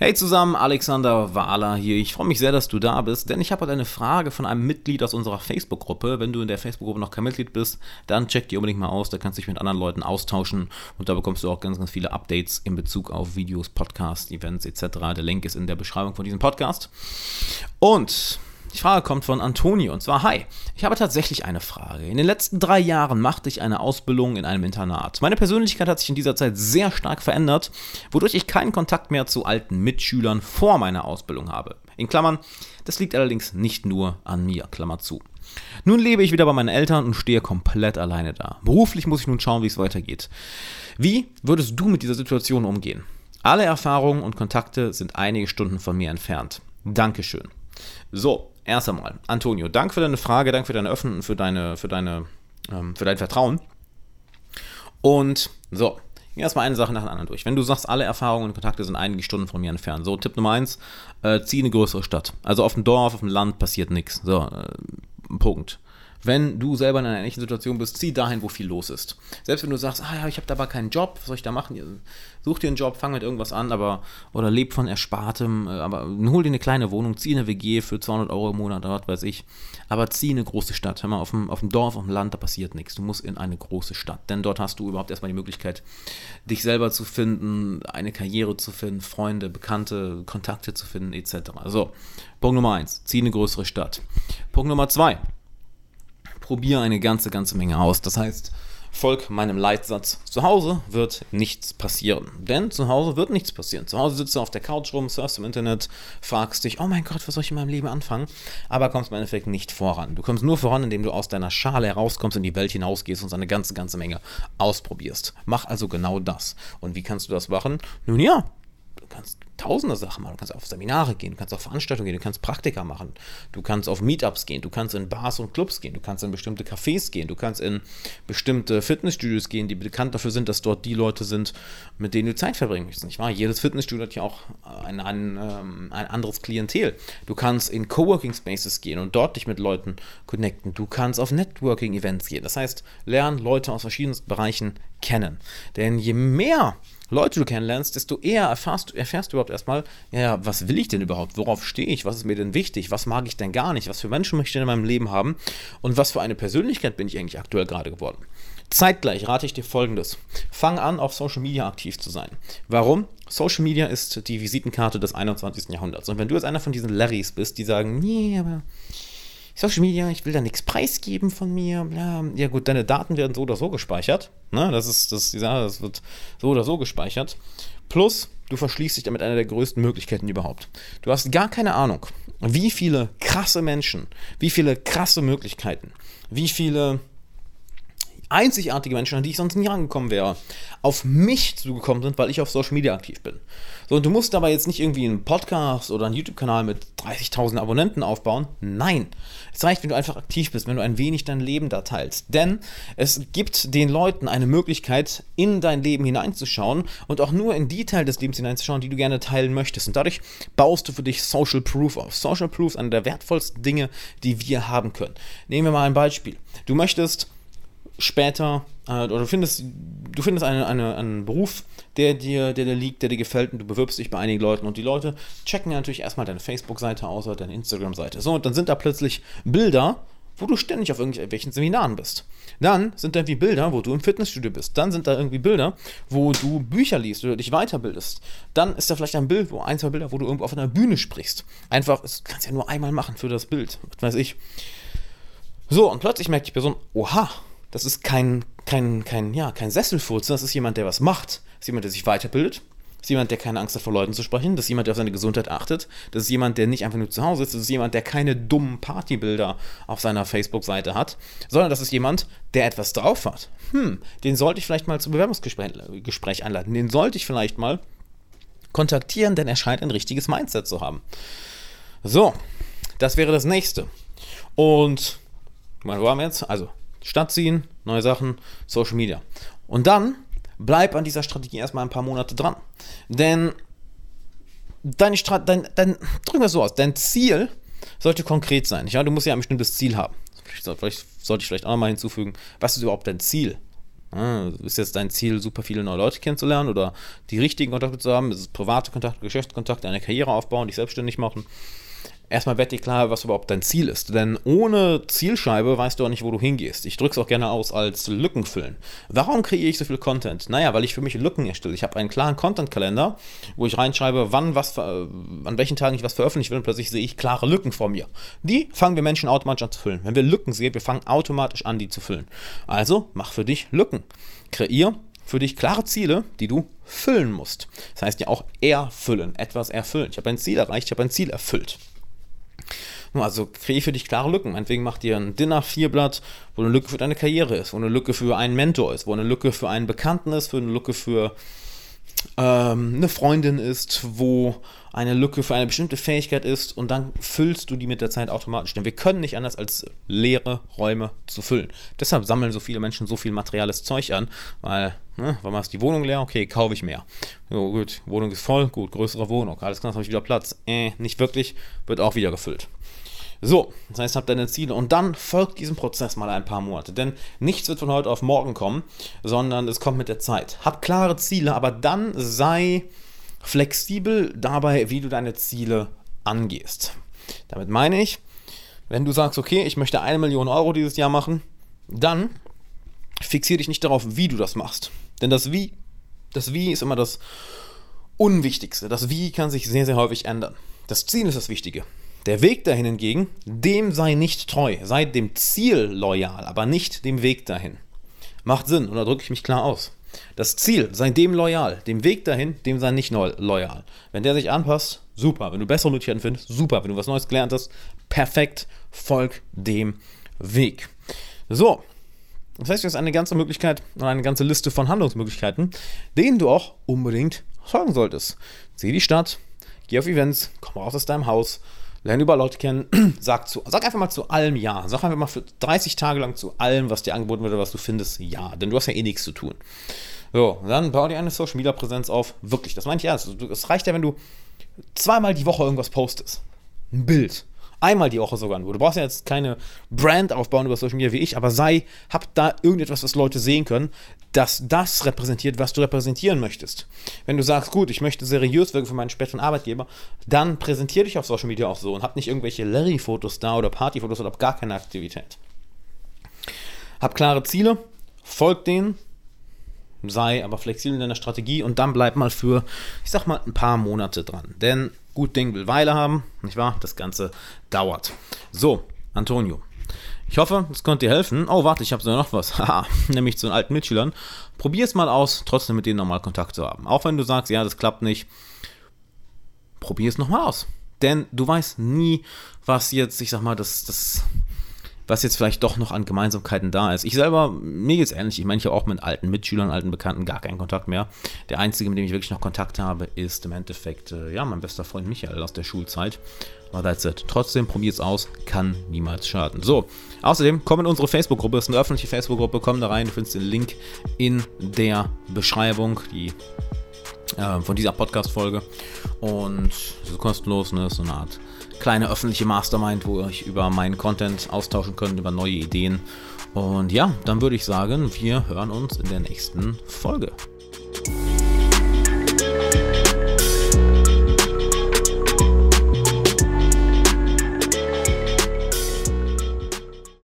Hey zusammen, Alexander Wahler hier. Ich freue mich sehr, dass du da bist, denn ich habe heute eine Frage von einem Mitglied aus unserer Facebook-Gruppe. Wenn du in der Facebook-Gruppe noch kein Mitglied bist, dann check die unbedingt mal aus. Da kannst du dich mit anderen Leuten austauschen und da bekommst du auch ganz, ganz viele Updates in Bezug auf Videos, Podcasts, Events etc. Der Link ist in der Beschreibung von diesem Podcast. Und die Frage kommt von Antonio und zwar: Hi, ich habe tatsächlich eine Frage. In den letzten drei Jahren machte ich eine Ausbildung in einem Internat. Meine Persönlichkeit hat sich in dieser Zeit sehr stark verändert, wodurch ich keinen Kontakt mehr zu alten Mitschülern vor meiner Ausbildung habe. In Klammern, das liegt allerdings nicht nur an mir, Klammer zu. Nun lebe ich wieder bei meinen Eltern und stehe komplett alleine da. Beruflich muss ich nun schauen, wie es weitergeht. Wie würdest du mit dieser Situation umgehen? Alle Erfahrungen und Kontakte sind einige Stunden von mir entfernt. Dankeschön. So, erst einmal, Antonio, danke für deine Frage, danke für deine Öffnung für, deine, für, deine, ähm, für dein Vertrauen. Und so, erstmal eine Sache nach der anderen durch. Wenn du sagst, alle Erfahrungen und Kontakte sind einige Stunden von mir entfernt. So, Tipp Nummer eins, äh, zieh eine größere Stadt. Also auf dem Dorf, auf dem Land passiert nichts. So, äh, Punkt. Wenn du selber in einer ähnlichen Situation bist, zieh dahin, wo viel los ist. Selbst wenn du sagst, ah ja, ich habe da aber keinen Job, was soll ich da machen? Such dir einen Job, fang mit irgendwas an, aber oder leb von Erspartem, äh, aber hol dir eine kleine Wohnung, zieh eine WG für 200 Euro im Monat oder was weiß ich. Aber zieh eine große Stadt. Hör mal, auf dem, auf dem Dorf, auf dem Land, da passiert nichts. Du musst in eine große Stadt, denn dort hast du überhaupt erstmal die Möglichkeit, dich selber zu finden, eine Karriere zu finden, Freunde, Bekannte, Kontakte zu finden, etc. So, Punkt Nummer eins, zieh eine größere Stadt. Punkt Nummer zwei, probiere eine ganze, ganze Menge aus. Das heißt, folg meinem Leitsatz. Zu Hause wird nichts passieren. Denn zu Hause wird nichts passieren. Zu Hause sitzt du auf der Couch rum, surfst im Internet, fragst dich, oh mein Gott, was soll ich in meinem Leben anfangen? Aber kommst im Endeffekt nicht voran. Du kommst nur voran, indem du aus deiner Schale herauskommst, in die Welt hinausgehst und eine ganze, ganze Menge ausprobierst. Mach also genau das. Und wie kannst du das machen? Nun ja, du kannst tausende Sachen machen. Du kannst auf Seminare gehen, du kannst auf Veranstaltungen gehen, du kannst Praktika machen, du kannst auf Meetups gehen, du kannst in Bars und Clubs gehen, du kannst in bestimmte Cafés gehen, du kannst in bestimmte Fitnessstudios gehen, die bekannt dafür sind, dass dort die Leute sind, mit denen du Zeit verbringen möchtest. Nicht wahr? Jedes Fitnessstudio hat ja auch ein, ein, ähm, ein anderes Klientel. Du kannst in Coworking Spaces gehen und dort dich mit Leuten connecten. Du kannst auf Networking-Events gehen. Das heißt, lern Leute aus verschiedenen Bereichen kennen. Denn je mehr Leute du kennenlernst, desto eher erfährst, erfährst du überhaupt erstmal, ja, was will ich denn überhaupt? Worauf stehe ich? Was ist mir denn wichtig? Was mag ich denn gar nicht? Was für Menschen möchte ich denn in meinem Leben haben? Und was für eine Persönlichkeit bin ich eigentlich aktuell gerade geworden? Zeitgleich rate ich dir folgendes. Fang an, auf Social Media aktiv zu sein. Warum? Social Media ist die Visitenkarte des 21. Jahrhunderts. Und wenn du jetzt einer von diesen Larrys bist, die sagen, nee, aber Social Media, ich will da nichts preisgeben von mir, bla. Ja gut, deine Daten werden so oder so gespeichert. Ne? Das ist das, die Sache, das wird so oder so gespeichert. Plus, du verschließt dich damit einer der größten Möglichkeiten überhaupt. Du hast gar keine Ahnung, wie viele krasse Menschen, wie viele krasse Möglichkeiten, wie viele einzigartige Menschen, an die ich sonst nie rangekommen wäre, auf mich zugekommen sind, weil ich auf Social Media aktiv bin. So, und du musst dabei jetzt nicht irgendwie einen Podcast oder einen YouTube-Kanal mit 30.000 Abonnenten aufbauen. Nein. Es reicht, wenn du einfach aktiv bist, wenn du ein wenig dein Leben da teilst. Denn es gibt den Leuten eine Möglichkeit, in dein Leben hineinzuschauen und auch nur in die Teile des Lebens hineinzuschauen, die du gerne teilen möchtest. Und dadurch baust du für dich Social Proof auf. Social Proof ist eine der wertvollsten Dinge, die wir haben können. Nehmen wir mal ein Beispiel. Du möchtest später, äh, oder du findest, du findest eine, eine, einen Beruf, der dir, der dir liegt, der dir gefällt und du bewirbst dich bei einigen Leuten und die Leute checken ja natürlich erstmal deine Facebook-Seite aus oder deine Instagram-Seite. So, und dann sind da plötzlich Bilder, wo du ständig auf irgendwelchen Seminaren bist. Dann sind da irgendwie Bilder, wo du im Fitnessstudio bist. Dann sind da irgendwie Bilder, wo du Bücher liest oder dich weiterbildest. Dann ist da vielleicht ein Bild, wo ein, zwei Bilder, wo du irgendwo auf einer Bühne sprichst. Einfach, das kannst du ja nur einmal machen für das Bild, was weiß ich. So, und plötzlich merkt die Person, oha, das ist kein, kein, kein, ja, kein Sesselfurz, das ist jemand, der was macht. Das ist jemand, der sich weiterbildet. Das ist jemand, der keine Angst hat, vor Leuten zu sprechen. Das ist jemand, der auf seine Gesundheit achtet. Das ist jemand, der nicht einfach nur zu Hause ist. Das ist jemand, der keine dummen Partybilder auf seiner Facebook-Seite hat, sondern das ist jemand, der etwas drauf hat. Hm, den sollte ich vielleicht mal zum Bewerbungsgespräch einladen. Den sollte ich vielleicht mal kontaktieren, denn er scheint ein richtiges Mindset zu haben. So, das wäre das nächste. Und, wo waren wir jetzt? Also, Stadt ziehen, neue Sachen, Social Media. Und dann bleib an dieser Strategie erstmal ein paar Monate dran. Denn deine dein, dein, drücken wir so aus, dein Ziel sollte konkret sein. Ja, du musst ja ein bestimmtes Ziel haben. Vielleicht, vielleicht sollte ich vielleicht auch nochmal hinzufügen, was ist überhaupt dein Ziel? Ja, ist jetzt dein Ziel, super viele neue Leute kennenzulernen oder die richtigen Kontakte zu haben? Ist es private Kontakte, Geschäftskontakte, eine Karriere aufbauen, dich selbstständig machen? Erstmal werd dir klar, was überhaupt dein Ziel ist. Denn ohne Zielscheibe weißt du auch nicht, wo du hingehst. Ich drücke es auch gerne aus als Lücken füllen. Warum kreiere ich so viel Content? Naja, weil ich für mich Lücken erstelle. Ich habe einen klaren Content-Kalender, wo ich reinschreibe, wann was, äh, an welchen Tagen ich was veröffentlichen will und plötzlich sehe ich klare Lücken vor mir. Die fangen wir Menschen automatisch an zu füllen. Wenn wir Lücken sehen, wir fangen automatisch an, die zu füllen. Also mach für dich Lücken. Kreier für dich klare Ziele, die du füllen musst. Das heißt ja auch erfüllen, etwas erfüllen. Ich habe ein Ziel erreicht, ich habe ein Ziel erfüllt. Also kreiere für dich klare Lücken. Meinetwegen mach dir ein Dinner vierblatt, wo eine Lücke für deine Karriere ist, wo eine Lücke für einen Mentor ist, wo eine Lücke für einen Bekannten ist, für eine Lücke für ähm, eine Freundin ist, wo eine Lücke für eine bestimmte Fähigkeit ist und dann füllst du die mit der Zeit automatisch. Denn wir können nicht anders als leere Räume zu füllen. Deshalb sammeln so viele Menschen so viel materielles Zeug an, weil, ne, warum ist die Wohnung leer? Okay, kaufe ich mehr. Jo, gut, Wohnung ist voll, gut, größere Wohnung, alles klar, habe ich wieder Platz. Äh, nicht wirklich, wird auch wieder gefüllt. So, das heißt, habt deine Ziele und dann folgt diesem Prozess mal ein paar Monate. Denn nichts wird von heute auf morgen kommen, sondern es kommt mit der Zeit. Hab klare Ziele, aber dann sei flexibel dabei, wie du deine Ziele angehst. Damit meine ich, wenn du sagst, okay, ich möchte eine Million Euro dieses Jahr machen, dann fixiere dich nicht darauf, wie du das machst. Denn das Wie, das Wie ist immer das Unwichtigste. Das Wie kann sich sehr, sehr häufig ändern. Das Ziel ist das Wichtige. Der Weg dahin hingegen, dem sei nicht treu, sei dem Ziel loyal, aber nicht dem Weg dahin. Macht Sinn, oder drücke ich mich klar aus? Das Ziel, sei dem loyal, dem Weg dahin, dem sei nicht loyal. Wenn der sich anpasst, super. Wenn du bessere Möglichkeiten findest, super. Wenn du was Neues gelernt hast, perfekt, folg dem Weg. So, das heißt, du hast eine ganze Möglichkeit und eine ganze Liste von Handlungsmöglichkeiten, denen du auch unbedingt folgen solltest. Sieh die Stadt, geh auf Events, komm raus aus deinem Haus, lerne über Leute kennen, sag, zu, sag einfach mal zu allem Ja. Sag einfach mal für 30 Tage lang zu allem, was dir angeboten wird oder was du findest, Ja. Denn du hast ja eh nichts zu tun. So, dann bau dir eine Social Media Präsenz auf. Wirklich, das meine ich ernst. Es reicht ja, wenn du zweimal die Woche irgendwas postest. Ein Bild. Einmal die Woche sogar nur. Du brauchst ja jetzt keine Brand aufbauen über Social Media wie ich, aber sei, hab da irgendetwas, was Leute sehen können, dass das repräsentiert, was du repräsentieren möchtest. Wenn du sagst, gut, ich möchte seriös wirken für meinen späteren Arbeitgeber, dann präsentiere dich auf Social Media auch so und hab nicht irgendwelche Larry-Fotos da oder Party-Fotos oder gar keine Aktivität. Hab klare Ziele, folg denen, sei aber flexibel in deiner Strategie und dann bleib mal für, ich sag mal, ein paar Monate dran. Denn gut Ding will Weile haben, nicht wahr? Das Ganze dauert. So, Antonio. Ich hoffe, es konnte dir helfen. Oh, warte, ich habe sogar noch was. Haha, nämlich zu den alten Mitschülern. Probier es mal aus, trotzdem mit denen nochmal Kontakt zu haben. Auch wenn du sagst, ja, das klappt nicht. Probier es nochmal aus. Denn du weißt nie, was jetzt, ich sag mal, das, das was jetzt vielleicht doch noch an Gemeinsamkeiten da ist. Ich selber, mir geht es ähnlich. Ich meine, ich habe auch mit alten Mitschülern, alten Bekannten gar keinen Kontakt mehr. Der einzige, mit dem ich wirklich noch Kontakt habe, ist im Endeffekt, äh, ja, mein bester Freund Michael aus der Schulzeit. Aber that's it. Trotzdem, probiert es aus, kann niemals schaden. So, außerdem komm in unsere Facebook-Gruppe, das ist eine öffentliche Facebook-Gruppe, komm da rein, du findest den Link in der Beschreibung, die äh, von dieser Podcast-Folge. Und es ist kostenlos, ne? so eine Art kleine öffentliche Mastermind, wo ihr euch über meinen Content austauschen könnt, über neue Ideen. Und ja, dann würde ich sagen, wir hören uns in der nächsten Folge.